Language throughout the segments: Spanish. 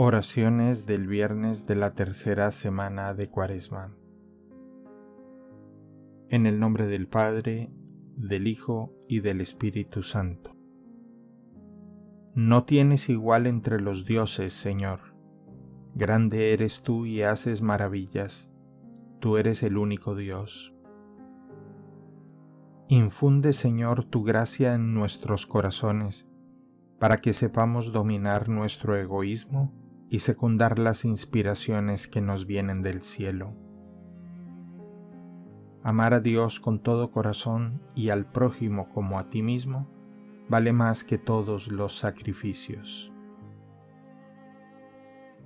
Oraciones del viernes de la tercera semana de Cuaresma. En el nombre del Padre, del Hijo y del Espíritu Santo. No tienes igual entre los dioses, Señor. Grande eres tú y haces maravillas. Tú eres el único Dios. Infunde, Señor, tu gracia en nuestros corazones, para que sepamos dominar nuestro egoísmo y secundar las inspiraciones que nos vienen del cielo. Amar a Dios con todo corazón y al prójimo como a ti mismo vale más que todos los sacrificios.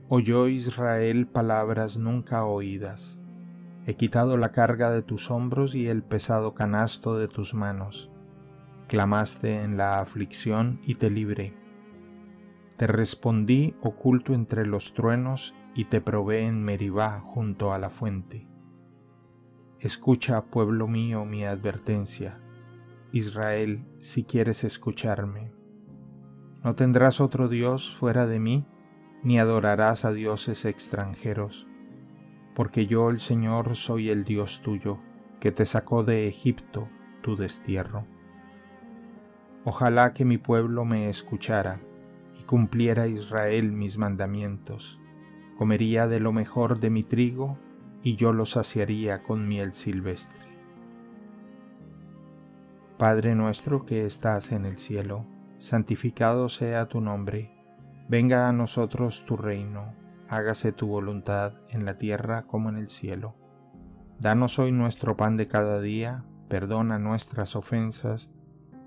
Oyó Israel palabras nunca oídas. He quitado la carga de tus hombros y el pesado canasto de tus manos. Clamaste en la aflicción y te libré te respondí oculto entre los truenos y te probé en Meribá junto a la fuente. Escucha, pueblo mío, mi advertencia. Israel, si quieres escucharme. No tendrás otro Dios fuera de mí, ni adorarás a dioses extranjeros, porque yo el Señor soy el Dios tuyo, que te sacó de Egipto, tu destierro. Ojalá que mi pueblo me escuchara cumpliera Israel mis mandamientos, comería de lo mejor de mi trigo y yo lo saciaría con miel silvestre. Padre nuestro que estás en el cielo, santificado sea tu nombre, venga a nosotros tu reino, hágase tu voluntad en la tierra como en el cielo. Danos hoy nuestro pan de cada día, perdona nuestras ofensas,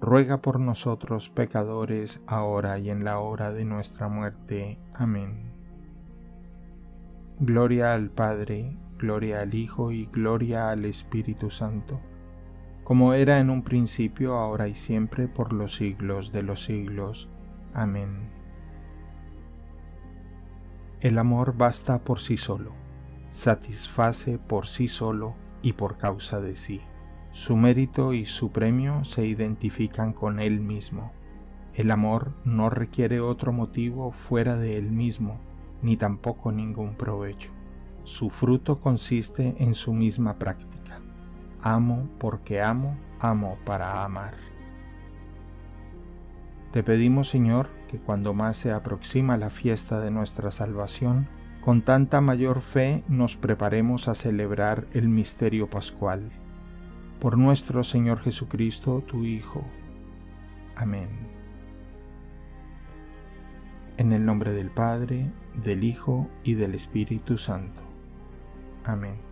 ruega por nosotros pecadores, ahora y en la hora de nuestra muerte. Amén. Gloria al Padre, gloria al Hijo y gloria al Espíritu Santo, como era en un principio, ahora y siempre, por los siglos de los siglos. Amén. El amor basta por sí solo, satisface por sí solo y por causa de sí. Su mérito y su premio se identifican con él mismo. El amor no requiere otro motivo fuera de él mismo, ni tampoco ningún provecho. Su fruto consiste en su misma práctica. Amo porque amo, amo para amar. Te pedimos, Señor, que cuando más se aproxima la fiesta de nuestra salvación, con tanta mayor fe nos preparemos a celebrar el misterio pascual por nuestro Señor Jesucristo, tu Hijo. Amén. En el nombre del Padre, del Hijo y del Espíritu Santo. Amén.